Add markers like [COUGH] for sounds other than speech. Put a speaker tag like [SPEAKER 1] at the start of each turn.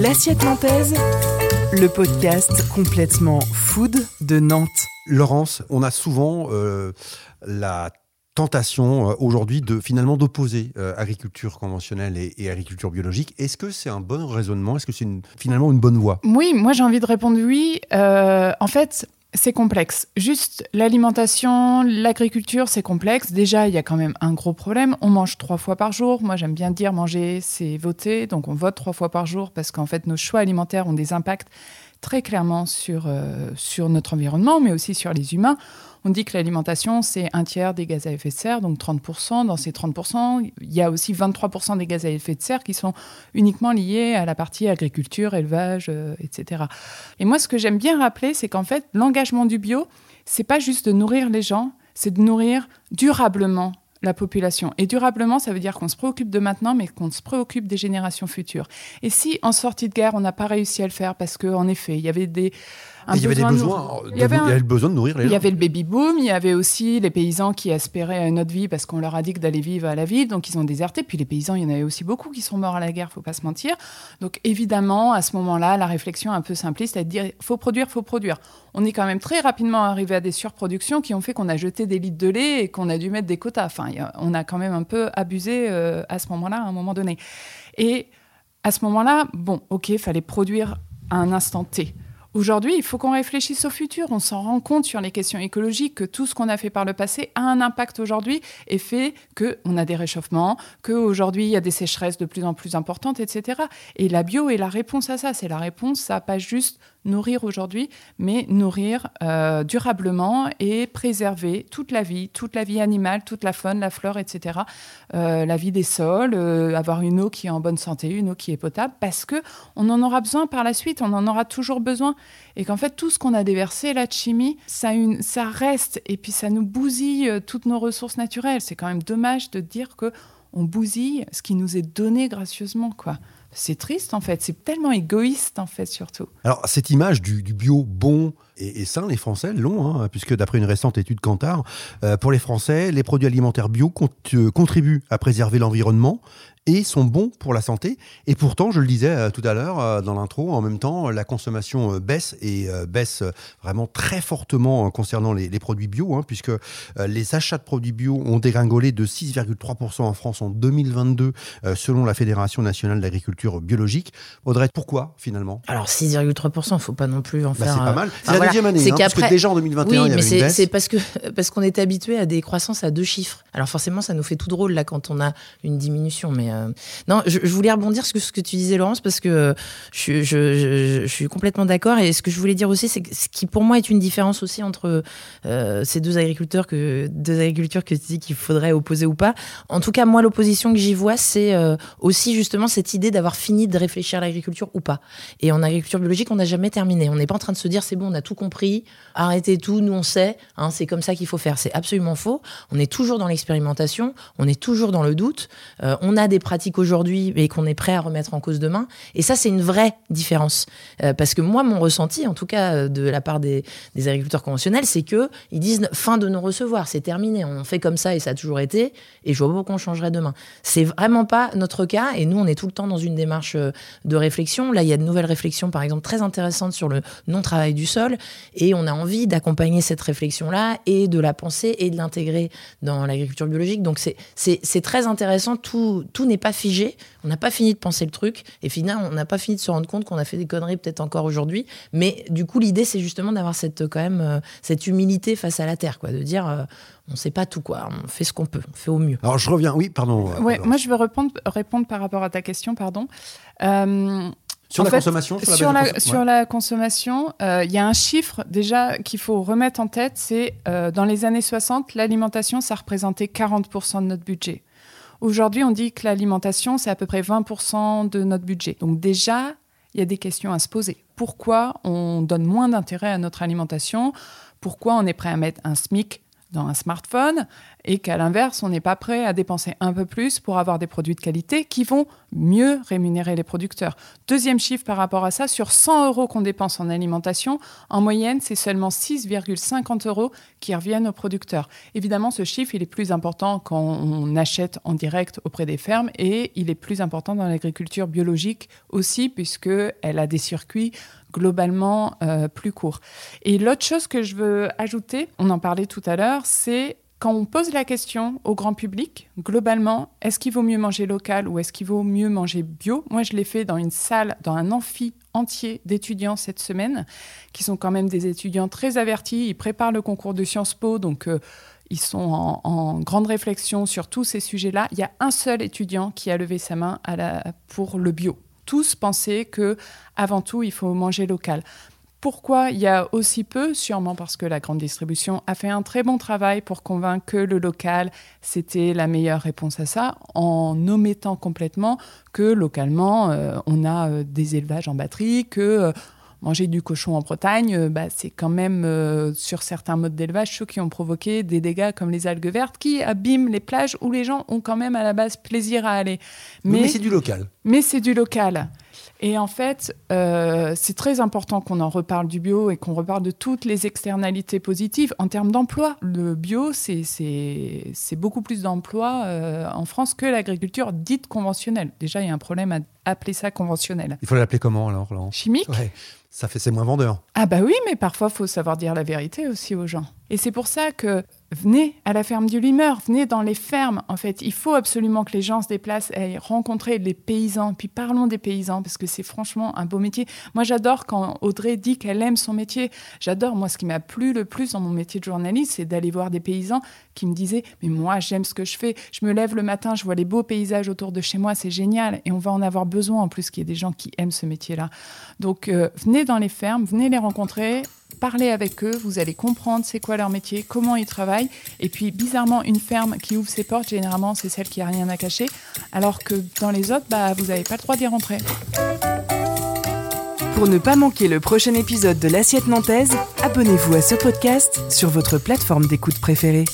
[SPEAKER 1] L'assiette nantaise, le podcast complètement food de Nantes.
[SPEAKER 2] Laurence, on a souvent euh, la tentation euh, aujourd'hui de finalement d'opposer euh, agriculture conventionnelle et, agriculture biologique. Est-ce que c'est un bon raisonnement? Est-ce que c'est finalement une bonne voie?
[SPEAKER 3] Oui, moi j'ai envie de répondre oui. en fait, c'est complexe. Juste l'alimentation, l'agriculture, c'est complexe. Déjà, il y a quand même un gros problème. On mange trois fois par jour. Moi, j'aime bien dire manger, c'est voter. Donc, on vote trois fois par jour parce qu'en fait, nos choix alimentaires ont des impacts très clairement sur, euh, sur notre environnement, mais aussi sur les humains. On dit que l'alimentation, c'est un tiers des gaz à effet de serre, donc 30%. Dans ces 30%, il y a aussi 23% des gaz à effet de serre qui sont uniquement liés à la partie agriculture, élevage, euh, etc. Et moi, ce que j'aime bien rappeler, c'est qu'en fait, l'engagement du bio, c'est pas juste de nourrir les gens, c'est de nourrir durablement la population. Et durablement, ça veut dire qu'on se préoccupe de maintenant, mais qu'on se préoccupe des générations futures. Et si en sortie de guerre, on n'a pas réussi à le faire parce qu'en effet, il y avait des
[SPEAKER 2] il y avait des besoins, il y avait, le besoin de nourrir les
[SPEAKER 3] gens. Il y avait le baby boom, il y avait aussi les paysans qui aspiraient à une autre vie parce qu'on leur a dit que d'aller vivre à la ville, donc ils ont déserté. Puis les paysans, il y en avait aussi beaucoup qui sont morts à la guerre, faut pas se mentir. Donc évidemment, à ce moment-là, la réflexion un peu simpliste, de dire faut produire, faut produire. On est quand même très rapidement arrivé à des surproductions qui ont fait qu'on a jeté des litres de lait et qu'on a dû mettre des quotas. Enfin, on a quand même un peu abusé euh, à ce moment-là, à un moment donné. Et à ce moment-là, bon, ok, il fallait produire à un instant T. Aujourd'hui, il faut qu'on réfléchisse au futur. On s'en rend compte sur les questions écologiques que tout ce qu'on a fait par le passé a un impact aujourd'hui et fait qu'on a des réchauffements, qu'aujourd'hui il y a des sécheresses de plus en plus importantes, etc. Et la bio est la réponse à ça. C'est la réponse à pas juste nourrir aujourd'hui, mais nourrir euh, durablement et préserver toute la vie, toute la vie animale, toute la faune, la flore, etc. Euh, la vie des sols, euh, avoir une eau qui est en bonne santé, une eau qui est potable, parce que on en aura besoin par la suite, on en aura toujours besoin, et qu'en fait tout ce qu'on a déversé la chimie, ça, une, ça reste et puis ça nous bousille toutes nos ressources naturelles. C'est quand même dommage de dire que on bousille ce qui nous est donné gracieusement, quoi c'est triste en fait, c'est tellement égoïste en fait surtout.
[SPEAKER 2] Alors cette image du, bio bon et, sain, les Français l'ont, hein, puisque d'après une récente étude Kantar, euh, pour les Français, les produits alimentaires bio euh, contribuent à préserver l'environnement et sont bons pour la santé. Et pourtant, je le disais euh, tout à l'heure euh, dans l'intro, en même temps, la consommation euh, baisse et baisse vraiment très fortement concernant les, produits bio, hein, puisque les achats de produits bio ont dégringolé de 6,3% en France en 2022, selon la Fédération nationale d'agriculture biologique. Audrey, pourquoi finalement?
[SPEAKER 4] Alors 6,3%, il ne faut pas non plus en bah, faire.
[SPEAKER 2] c'est pas mal. C'est la deuxième année, hein, parce que déjà en 2021,
[SPEAKER 4] oui,
[SPEAKER 2] il y avait
[SPEAKER 4] mais c'est parce que [LAUGHS] parce qu'on est habitué à des croissances à deux chiffres. Alors forcément, ça nous fait tout drôle là quand on a une diminution, mais euh, non, je, voulais rebondir sur ce que tu disais, Laurence, parce que je, suis complètement d'accord. Et ce que je voulais dire aussi, c'est que ce qui pour moi est une différence aussi entre euh, ces deux agriculteurs que deux agricultures que tu dis qu'il faudrait opposer ou pas. En tout cas, moi, l'opposition que j'y vois, c'est euh, aussi justement cette idée d'avoir fini de réfléchir à l'agriculture ou pas. Et en agriculture biologique, on n'a jamais terminé. On n'est pas en train de se dire c'est bon, on a tout compris, arrêtez tout, nous on sait, hein, c'est comme ça qu'il faut faire. C'est absolument faux. On est toujours dans l'expérimentation, on est toujours dans le doute. on a des pratiques aujourd'hui et qu'on est prêt à remettre en cause demain. Et ça, c'est une vraie différence. Euh, parce que moi, mon ressenti, en tout cas euh, de la part des, agriculteurs conventionnels, c'est que ils disent fin de nous recevoir, c'est terminé, on fait comme ça et ça a toujours été. Et je vois pas pourquoi on changerait demain. C'est vraiment pas notre cas. Et nous, on est tout le temps dans une démarche euh, de réflexion. Là, il y a de nouvelles réflexions, par exemple, très intéressantes sur le non-travail du sol. Et on a envie d'accompagner cette réflexion-là et de la penser et de l'intégrer dans l'agriculture biologique. Donc, c'est très intéressant. Tout, tout n'est pas figé. On n'a pas fini de penser le truc. Et finalement, on n'a pas fini de se rendre compte qu'on a fait des conneries peut-être encore aujourd'hui. Mais du coup, l'idée, c'est justement d'avoir cette, quand même, euh, cette humilité face à la terre, quoi. De dire, euh, on ne sait pas tout, quoi. On fait ce qu'on peut. On fait au mieux.
[SPEAKER 2] Alors, je reviens. Oui, pardon.
[SPEAKER 3] Euh, ouais, moi, je veux répondre, répondre par rapport à ta question, pardon.
[SPEAKER 2] Sur la, consommation,
[SPEAKER 3] sur, la, sur la consommation, il y a un chiffre déjà qu'il faut remettre en tête, c'est dans les années 60, l'alimentation, ça représentait 40% de notre budget. Aujourd'hui, on dit que l'alimentation, c'est à peu près 20% de notre budget. Donc déjà, il y a des questions à se poser. Pourquoi on donne moins d'intérêt à notre alimentation? Pourquoi on est prêt à mettre un SMIC dans un smartphone et qu'à l'inverse, on n'est pas prêt à dépenser un peu plus pour avoir des produits de qualité qui vont mieux rémunérer les producteurs. Deuxième chiffre par rapport à ça, sur 100 euros qu'on dépense en alimentation, en moyenne, c'est seulement 6,50 euros qui reviennent aux producteurs. Évidemment, ce chiffre, il est plus important quand on achète en direct auprès des fermes et il est plus important dans l'agriculture biologique aussi puisqu'elle a des circuits globalement euh, plus courts. Et l'autre chose que je veux ajouter, on en parlait tout à l'heure, c'est quand on pose la question au grand public, globalement, est-ce qu'il vaut mieux manger local ou est-ce qu'il vaut mieux manger bio? Moi, je l'ai fait dans une salle, dans un amphi entier d'étudiants cette semaine, qui sont quand même des étudiants très avertis. Ils préparent le concours de Sciences Po, donc euh, ils sont en, grande réflexion sur tous ces sujets-là. Il y a un seul étudiant qui a levé sa main pour le bio. Tous pensaient que, avant tout, il faut manger local. Pourquoi il y a aussi peu? Sûrement parce que la grande distribution a fait un très bon travail pour convaincre que le local, c'était la meilleure réponse à ça, en omettant complètement que localement, euh, on a euh, des élevages en batterie, que euh, manger du cochon en Bretagne, bah, c'est quand même, sur certains modes d'élevage, ceux qui ont provoqué des dégâts comme les algues vertes, qui abîment les plages où les gens ont quand même à la base plaisir à aller.
[SPEAKER 2] mais c'est du local.
[SPEAKER 3] Mais c'est du local. Et en fait, euh, c'est très important qu'on en reparle du bio et qu'on reparle de toutes les externalités positives en termes d'emploi. Le bio, c'est beaucoup plus d'emplois euh, en France que l'agriculture dite conventionnelle. Déjà, il y a un problème à appeler ça conventionnel.
[SPEAKER 2] Il faut l'appeler comment alors,
[SPEAKER 3] Chimique?
[SPEAKER 2] Ça fait c'est moins vendeur.
[SPEAKER 3] Ah bah oui, mais parfois, il faut savoir dire la vérité aussi aux gens. Et c'est pour ça que venez à la ferme du Limeur, venez dans les fermes. En fait, il faut absolument que les gens se déplacent et rencontrer les paysans. Puis parlons des paysans parce que c'est franchement un beau métier. Moi, j'adore quand Audrey dit qu'elle aime son métier. J'adore. Moi, ce qui m'a plu le plus dans mon métier de journaliste, c'est d'aller voir des paysans qui me disaient Mais moi, j'aime ce que je fais. Je me lève le matin, je vois les beaux paysages autour de chez moi, c'est génial. Et on va en avoir besoin en plus qu'il y ait des gens qui aiment ce métier-là. Donc, euh, venez dans les fermes, venez les rencontrer parlez avec eux, vous allez comprendre c'est quoi leur métier, comment ils travaillent. Et puis, bizarrement, une ferme qui ouvre ses portes, généralement, c'est celle qui a rien à cacher. Alors que dans les autres, bah, vous n'avez pas le droit d'y rentrer.
[SPEAKER 1] Pour ne pas manquer le prochain épisode de l'Assiette Nantaise, abonnez-vous à ce podcast sur votre plateforme d'écoute préférée.